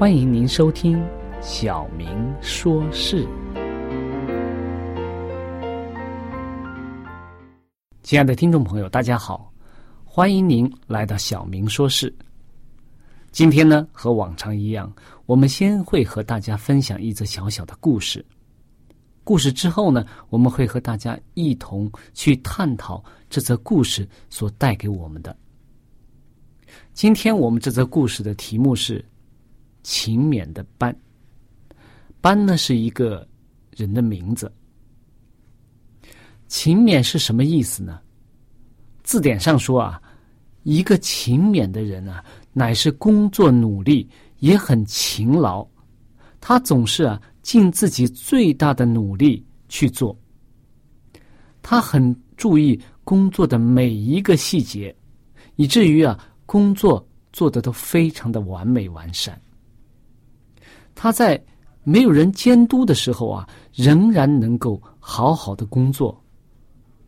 欢迎您收听《小明说事》。亲爱的听众朋友，大家好，欢迎您来到《小明说事》。今天呢，和往常一样，我们先会和大家分享一则小小的故事。故事之后呢，我们会和大家一同去探讨这则故事所带给我们的。今天我们这则故事的题目是。勤勉的班，班呢是一个人的名字。勤勉是什么意思呢？字典上说啊，一个勤勉的人啊，乃是工作努力，也很勤劳。他总是啊，尽自己最大的努力去做。他很注意工作的每一个细节，以至于啊，工作做的都非常的完美完善。他在没有人监督的时候啊，仍然能够好好的工作，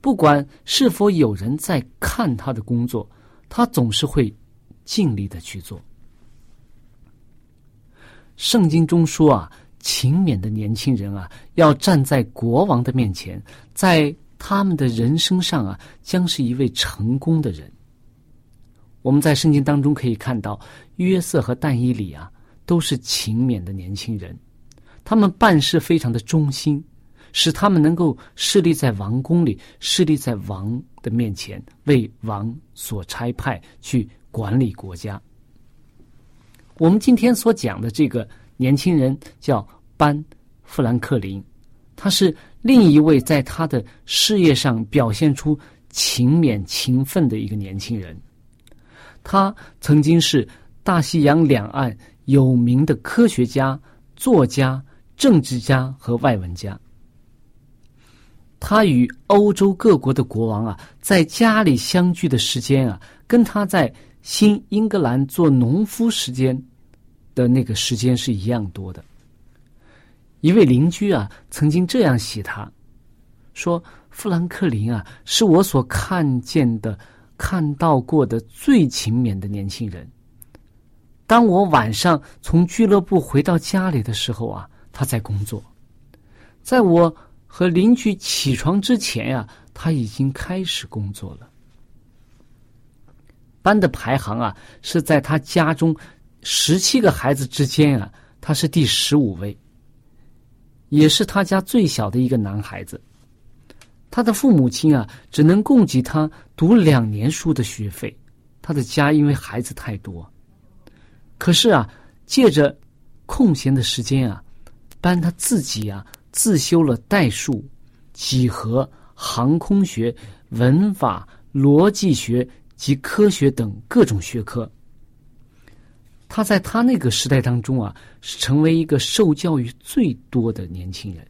不管是否有人在看他的工作，他总是会尽力的去做。圣经中说啊，勤勉的年轻人啊，要站在国王的面前，在他们的人生上啊，将是一位成功的人。我们在圣经当中可以看到约瑟和但以里啊。都是勤勉的年轻人，他们办事非常的忠心，使他们能够侍立在王宫里，侍立在王的面前，为王所差派去管理国家。我们今天所讲的这个年轻人叫班·富兰克林，他是另一位在他的事业上表现出勤勉勤奋的一个年轻人。他曾经是大西洋两岸。有名的科学家、作家、政治家和外文家，他与欧洲各国的国王啊，在家里相聚的时间啊，跟他在新英格兰做农夫时间的那个时间是一样多的。一位邻居啊，曾经这样写他，说：“富兰克林啊，是我所看见的、看到过的最勤勉的年轻人。”当我晚上从俱乐部回到家里的时候啊，他在工作；在我和邻居起床之前呀，他已经开始工作了。班的排行啊，是在他家中十七个孩子之间啊，他是第十五位，也是他家最小的一个男孩子。他的父母亲啊，只能供给他读两年书的学费。他的家因为孩子太多，可是啊，借着空闲的时间啊，班他自己啊自修了代数、几何、航空学、文法、逻辑学及科学等各种学科。他在他那个时代当中啊，是成为一个受教育最多的年轻人。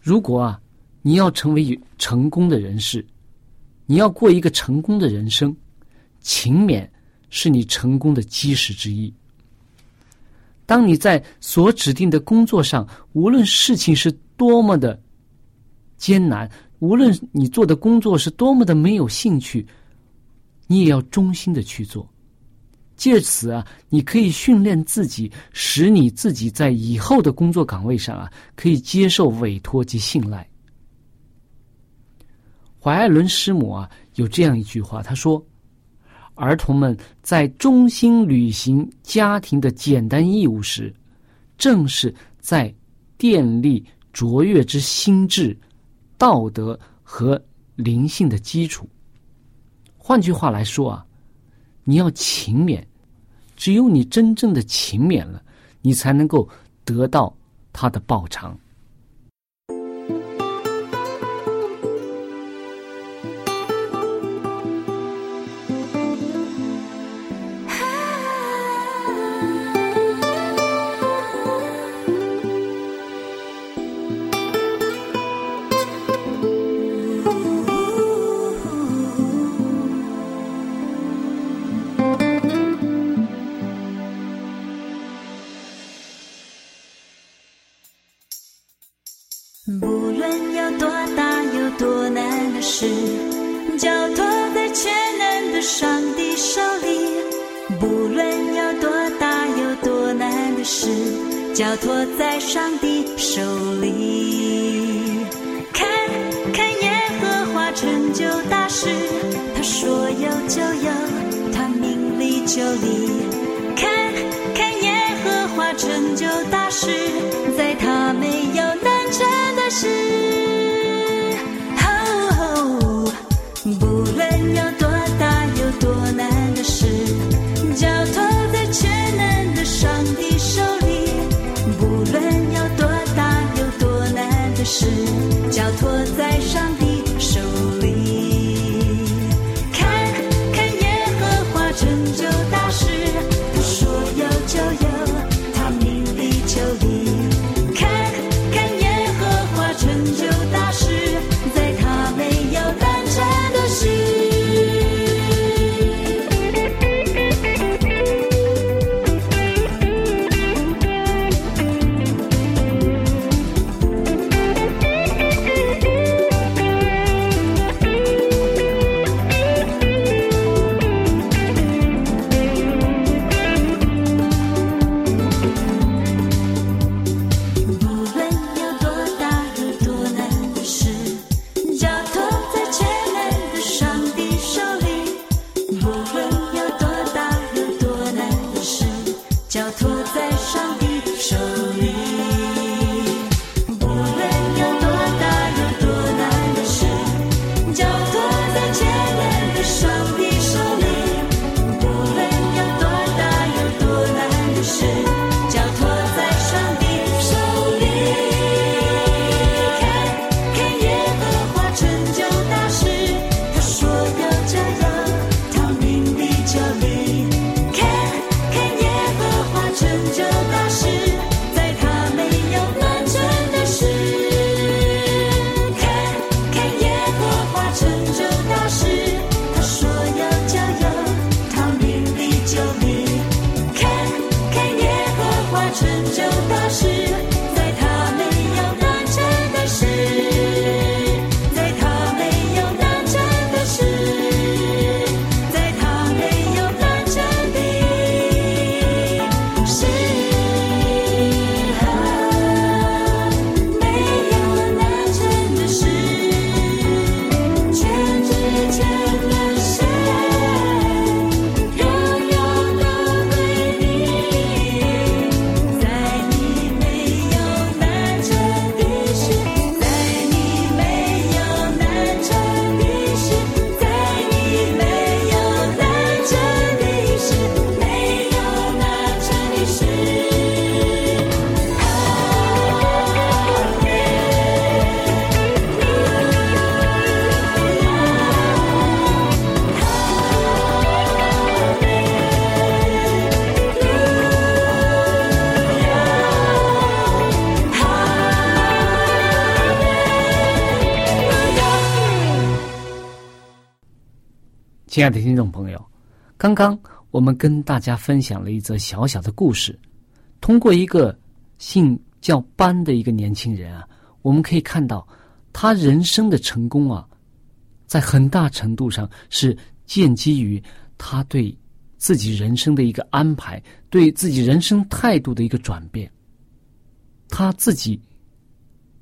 如果啊，你要成为成功的人士。你要过一个成功的人生，勤勉是你成功的基石之一。当你在所指定的工作上，无论事情是多么的艰难，无论你做的工作是多么的没有兴趣，你也要忠心的去做。借此啊，你可以训练自己，使你自己在以后的工作岗位上啊，可以接受委托及信赖。怀艾伦师母啊，有这样一句话，他说：“儿童们在忠心履行家庭的简单义务时，正是在奠立卓越之心智、道德和灵性的基础。换句话来说啊，你要勤勉，只有你真正的勤勉了，你才能够得到他的报偿。”亲爱的听众朋友，刚刚我们跟大家分享了一则小小的故事。通过一个姓叫班的一个年轻人啊，我们可以看到他人生的成功啊，在很大程度上是建基于他对自己人生的一个安排，对自己人生态度的一个转变。他自己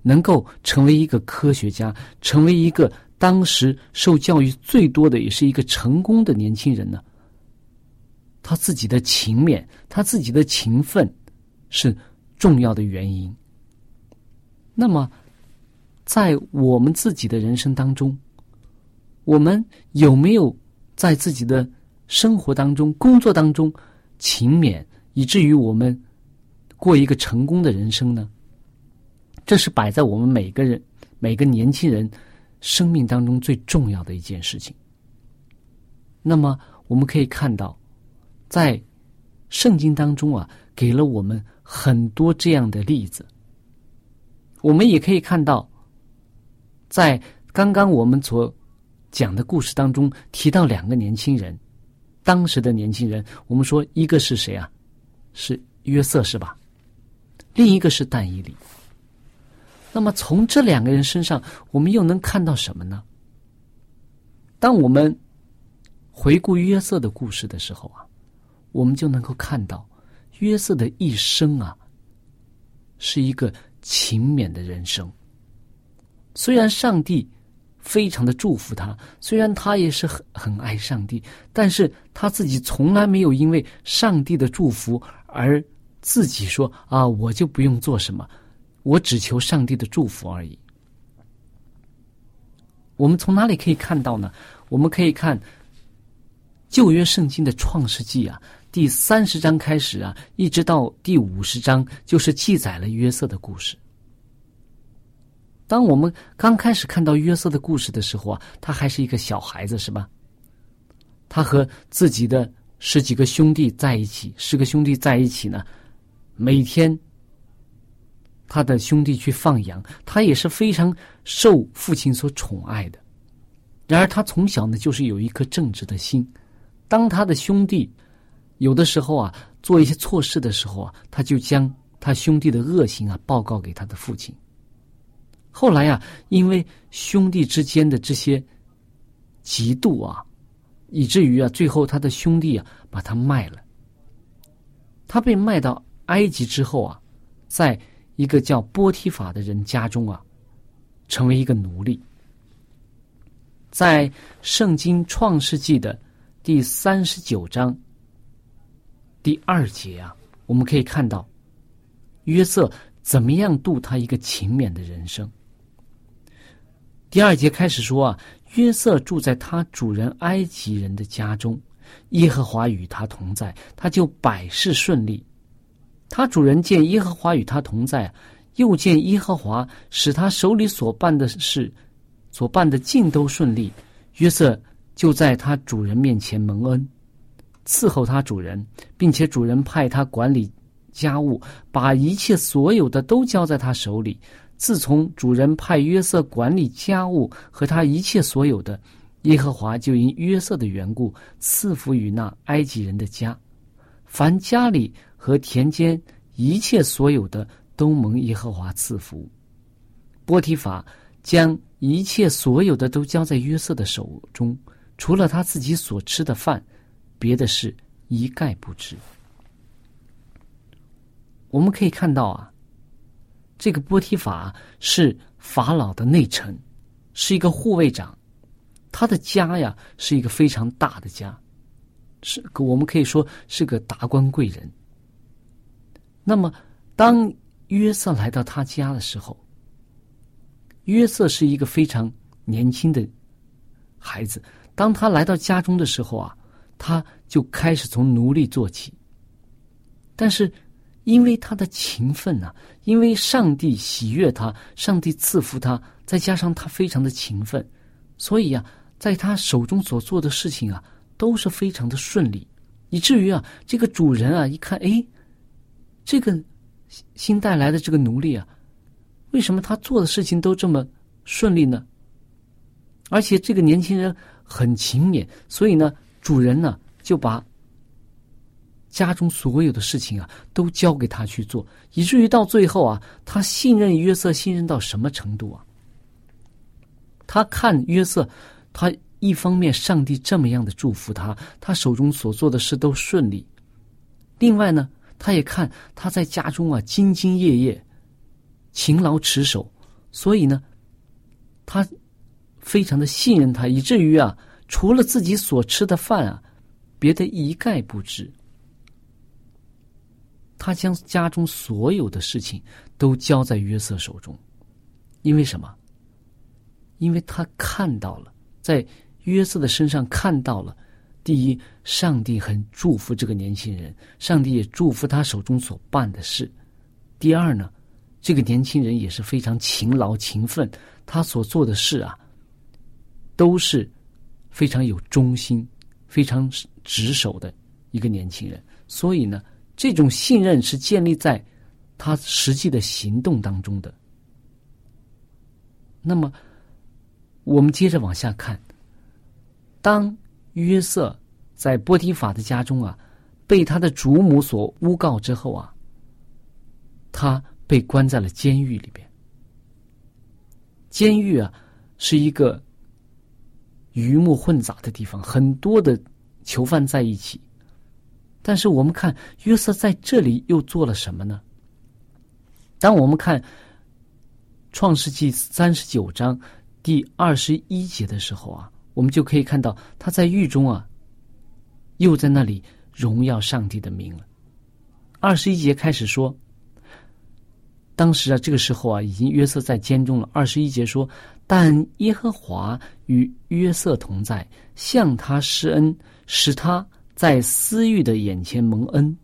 能够成为一个科学家，成为一个。当时受教育最多的，也是一个成功的年轻人呢。他自己的勤勉，他自己的勤奋，是重要的原因。那么，在我们自己的人生当中，我们有没有在自己的生活当中、工作当中勤勉，以至于我们过一个成功的人生呢？这是摆在我们每个人、每个年轻人。生命当中最重要的一件事情。那么，我们可以看到，在圣经当中啊，给了我们很多这样的例子。我们也可以看到，在刚刚我们所讲的故事当中提到两个年轻人，当时的年轻人，我们说一个是谁啊？是约瑟是吧？另一个是但以理。那么，从这两个人身上，我们又能看到什么呢？当我们回顾约瑟的故事的时候啊，我们就能够看到约瑟的一生啊，是一个勤勉的人生。虽然上帝非常的祝福他，虽然他也是很很爱上帝，但是他自己从来没有因为上帝的祝福而自己说啊，我就不用做什么。我只求上帝的祝福而已。我们从哪里可以看到呢？我们可以看旧约圣经的创世纪啊，第三十章开始啊，一直到第五十章，就是记载了约瑟的故事。当我们刚开始看到约瑟的故事的时候啊，他还是一个小孩子，是吧？他和自己的十几个兄弟在一起，十个兄弟在一起呢，每天。他的兄弟去放羊，他也是非常受父亲所宠爱的。然而，他从小呢就是有一颗正直的心。当他的兄弟有的时候啊做一些错事的时候啊，他就将他兄弟的恶行啊报告给他的父亲。后来啊，因为兄弟之间的这些嫉妒啊，以至于啊，最后他的兄弟啊把他卖了。他被卖到埃及之后啊，在。一个叫波提法的人家中啊，成为一个奴隶。在圣经创世纪的第三十九章第二节啊，我们可以看到约瑟怎么样度他一个勤勉的人生。第二节开始说啊，约瑟住在他主人埃及人的家中，耶和华与他同在，他就百事顺利。他主人见耶和华与他同在，又见耶和华使他手里所办的事，所办的尽都顺利。约瑟就在他主人面前蒙恩，伺候他主人，并且主人派他管理家务，把一切所有的都交在他手里。自从主人派约瑟管理家务和他一切所有的，耶和华就因约瑟的缘故赐福于那埃及人的家，凡家里。和田间一切所有的都蒙耶和华赐福。波提法将一切所有的都交在约瑟的手中，除了他自己所吃的饭，别的事一概不知。我们可以看到啊，这个波提法是法老的内臣，是一个护卫长，他的家呀是一个非常大的家，是我们可以说是个达官贵人。那么，当约瑟来到他家的时候，约瑟是一个非常年轻的孩子。当他来到家中的时候啊，他就开始从奴隶做起。但是，因为他的勤奋呐，因为上帝喜悦他，上帝赐福他，再加上他非常的勤奋，所以啊，在他手中所做的事情啊，都是非常的顺利，以至于啊，这个主人啊，一看，哎。这个新带来的这个奴隶啊，为什么他做的事情都这么顺利呢？而且这个年轻人很勤勉，所以呢，主人呢就把家中所有的事情啊都交给他去做，以至于到最后啊，他信任约瑟，信任到什么程度啊？他看约瑟，他一方面上帝这么样的祝福他，他手中所做的事都顺利；另外呢，他也看他在家中啊兢兢业业、勤劳持守，所以呢，他非常的信任他，以至于啊，除了自己所吃的饭啊，别的一概不知。他将家中所有的事情都交在约瑟手中，因为什么？因为他看到了，在约瑟的身上看到了，第一，上帝很祝福这个年轻人，上帝也祝福他手中所办的事；第二呢，这个年轻人也是非常勤劳勤奋，他所做的事啊，都是非常有忠心、非常执守的一个年轻人。所以呢，这种信任是建立在他实际的行动当中的。那么。我们接着往下看，当约瑟在波提法的家中啊，被他的主母所诬告之后啊，他被关在了监狱里边。监狱啊，是一个鱼目混杂的地方，很多的囚犯在一起。但是我们看约瑟在这里又做了什么呢？当我们看创世纪三十九章。第二十一节的时候啊，我们就可以看到他在狱中啊，又在那里荣耀上帝的名了。二十一节开始说，当时啊，这个时候啊，已经约瑟在监中了。二十一节说，但耶和华与约瑟同在，向他施恩，使他在私欲的眼前蒙恩。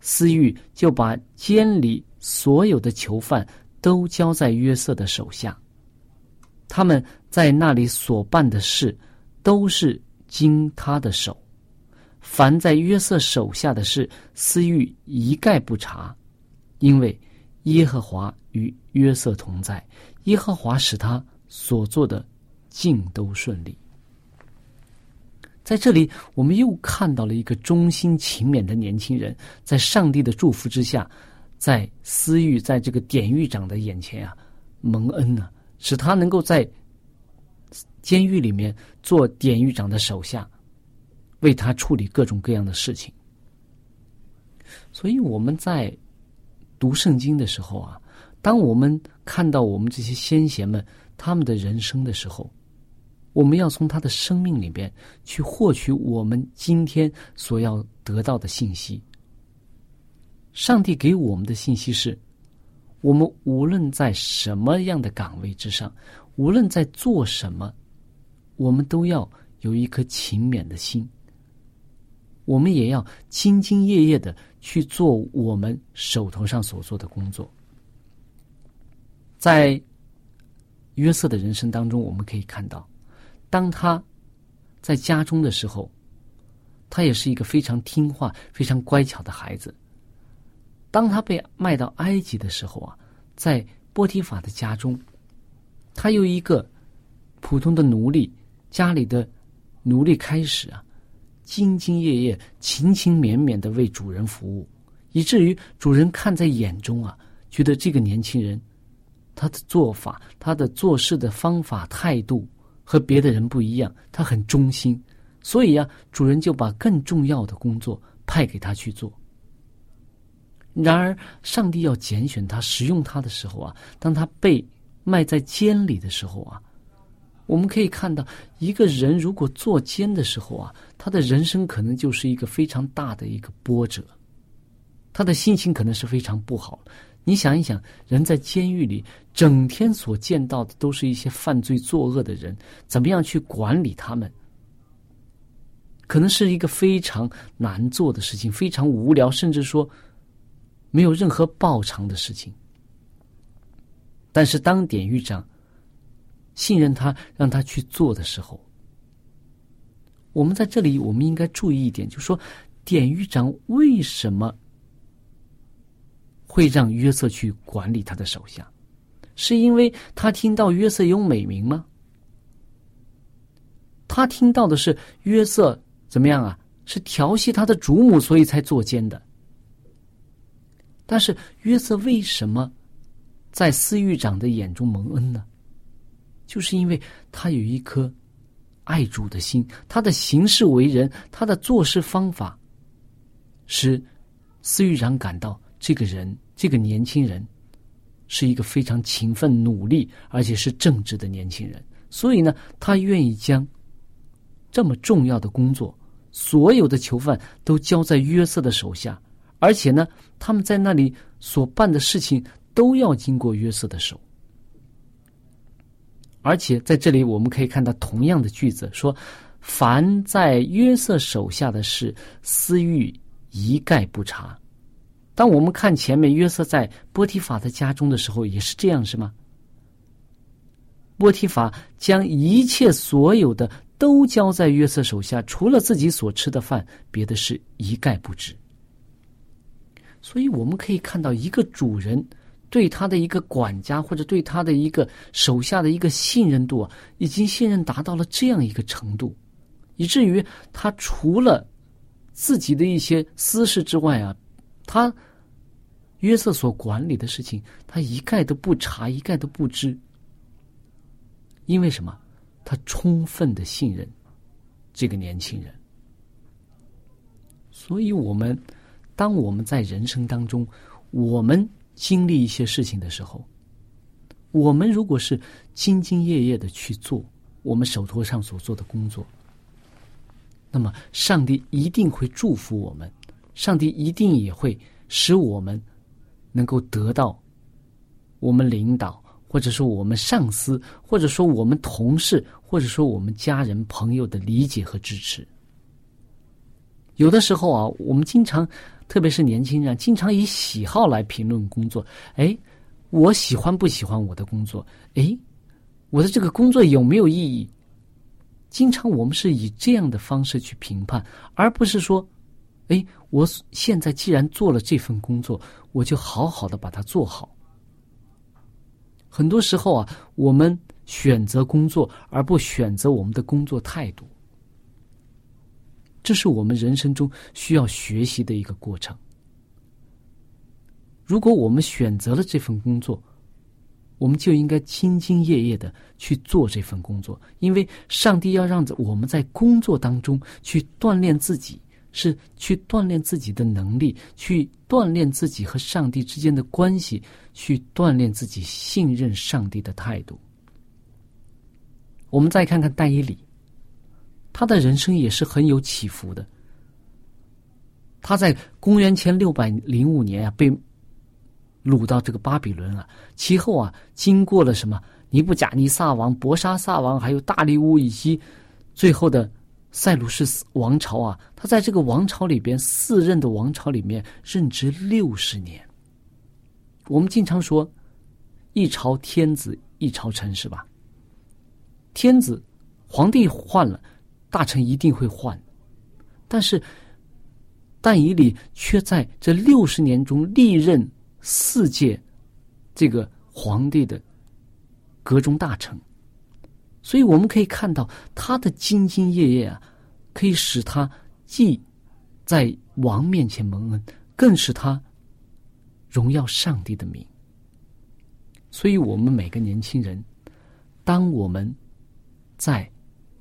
私欲就把监里所有的囚犯都交在约瑟的手下。他们在那里所办的事，都是经他的手；凡在约瑟手下的事，私欲一概不查，因为耶和华与约瑟同在，耶和华使他所做的尽都顺利。在这里，我们又看到了一个忠心勤勉的年轻人，在上帝的祝福之下，在私欲在这个典狱长的眼前啊，蒙恩呢。使他能够在监狱里面做典狱长的手下，为他处理各种各样的事情。所以我们在读圣经的时候啊，当我们看到我们这些先贤们他们的人生的时候，我们要从他的生命里边去获取我们今天所要得到的信息。上帝给我们的信息是。我们无论在什么样的岗位之上，无论在做什么，我们都要有一颗勤勉的心。我们也要兢兢业业的去做我们手头上所做的工作。在约瑟的人生当中，我们可以看到，当他在家中的时候，他也是一个非常听话、非常乖巧的孩子。当他被卖到埃及的时候啊，在波提法的家中，他由一个普通的奴隶，家里的奴隶开始啊，兢兢业业、勤勤勉勉的为主人服务，以至于主人看在眼中啊，觉得这个年轻人，他的做法、他的做事的方法、态度和别的人不一样，他很忠心，所以呀，主人就把更重要的工作派给他去做。然而，上帝要拣选他、使用他的时候啊，当他被卖在监里的时候啊，我们可以看到，一个人如果做监的时候啊，他的人生可能就是一个非常大的一个波折，他的心情可能是非常不好。你想一想，人在监狱里整天所见到的都是一些犯罪作恶的人，怎么样去管理他们？可能是一个非常难做的事情，非常无聊，甚至说。没有任何报偿的事情，但是当典狱长信任他，让他去做的时候，我们在这里我们应该注意一点，就是说，典狱长为什么会让约瑟去管理他的手下？是因为他听到约瑟有美名吗？他听到的是约瑟怎么样啊？是调戏他的主母，所以才作奸的。但是约瑟为什么在司狱长的眼中蒙恩呢？就是因为他有一颗爱主的心，他的行事为人，他的做事方法，使司狱长感到这个人，这个年轻人是一个非常勤奋、努力，而且是正直的年轻人。所以呢，他愿意将这么重要的工作，所有的囚犯都交在约瑟的手下，而且呢，他们在那里所办的事情都要经过约瑟的手。而且在这里，我们可以看到同样的句子说：“凡在约瑟手下的事，私欲一概不查。”当我们看前面约瑟在波提法的家中的时候，也是这样，是吗？波提法将一切所有的都交在约瑟手下，除了自己所吃的饭，别的事一概不知。所以我们可以看到，一个主人对他的一个管家，或者对他的一个手下的一个信任度啊，已经信任达到了这样一个程度，以至于他除了自己的一些私事之外啊，他约瑟所管理的事情，他一概都不查，一概都不知。因为什么？他充分的信任这个年轻人，所以我们当我们在人生当中，我们经历一些事情的时候，我们如果是兢兢业业的去做我们手头上所做的工作，那么上帝一定会祝福我们，上帝一定也会使我们能够得到我们领导。或者说我们上司，或者说我们同事，或者说我们家人朋友的理解和支持。有的时候啊，我们经常，特别是年轻人，经常以喜好来评论工作。哎，我喜欢不喜欢我的工作？哎，我的这个工作有没有意义？经常我们是以这样的方式去评判，而不是说，哎，我现在既然做了这份工作，我就好好的把它做好。很多时候啊，我们选择工作而不选择我们的工作态度，这是我们人生中需要学习的一个过程。如果我们选择了这份工作，我们就应该兢兢业业的去做这份工作，因为上帝要让我们在工作当中去锻炼自己。是去锻炼自己的能力，去锻炼自己和上帝之间的关系，去锻炼自己信任上帝的态度。我们再看看戴伊里，他的人生也是很有起伏的。他在公元前六百零五年啊，被掳到这个巴比伦啊，其后啊，经过了什么尼布甲尼撒王、博沙撒王，还有大利乌以及最后的。塞鲁士王朝啊，他在这个王朝里边四任的王朝里面任职六十年。我们经常说“一朝天子一朝臣”是吧？天子、皇帝换了，大臣一定会换，但是但以理却在这六十年中历任四届这个皇帝的阁中大臣。所以我们可以看到他的兢兢业业啊，可以使他既在王面前蒙恩，更使他荣耀上帝的名。所以，我们每个年轻人，当我们在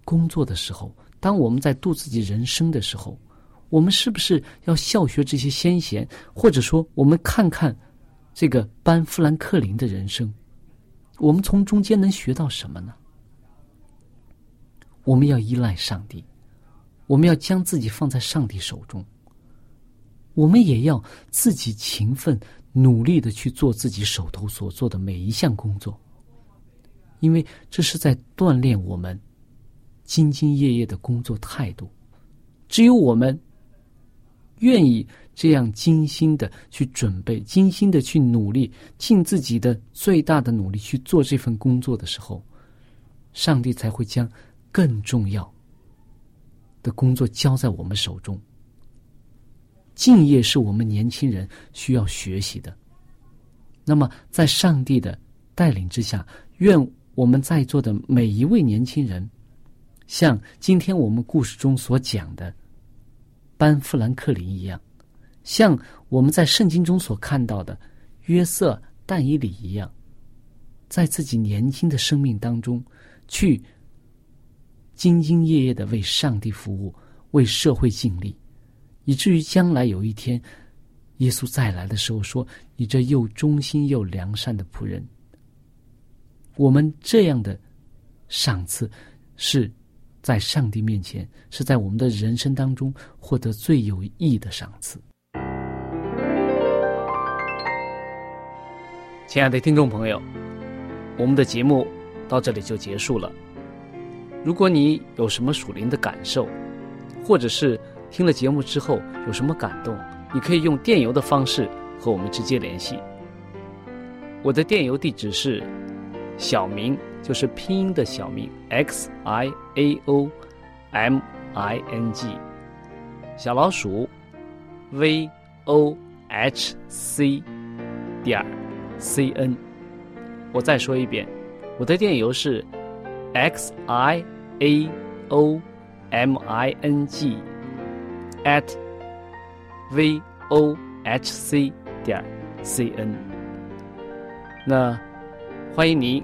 工作的时候，当我们在度自己人生的时候，我们是不是要效学这些先贤，或者说，我们看看这个班富兰克林的人生，我们从中间能学到什么呢？我们要依赖上帝，我们要将自己放在上帝手中。我们也要自己勤奋努力的去做自己手头所做的每一项工作，因为这是在锻炼我们兢兢业业的工作态度。只有我们愿意这样精心的去准备、精心的去努力、尽自己的最大的努力去做这份工作的时候，上帝才会将。更重要的工作交在我们手中。敬业是我们年轻人需要学习的。那么，在上帝的带领之下，愿我们在座的每一位年轻人像今天我们故事中所讲的班富兰克林一样，像我们在圣经中所看到的约瑟、但以理一样，在自己年轻的生命当中去兢兢业业的为上帝服务，为社会尽力，以至于将来有一天耶稣再来的时候，说：“你这又忠心又良善的仆人。”我们这样的赏赐是。在上帝面前，是在我们的人生当中获得最有益的赏赐。亲爱的听众朋友，我们的节目到这里就结束了。如果你有什么属灵的感受，或者是听了节目之后有什么感动，你可以用电邮的方式和我们直接联系。我的电邮地址是小明。就是拼音的小名 x i a o m i n g 小老鼠 v o h c 点 c n。我再说一遍，我的电邮是 x i a o m i n g at v o h c 点 c n。那欢迎您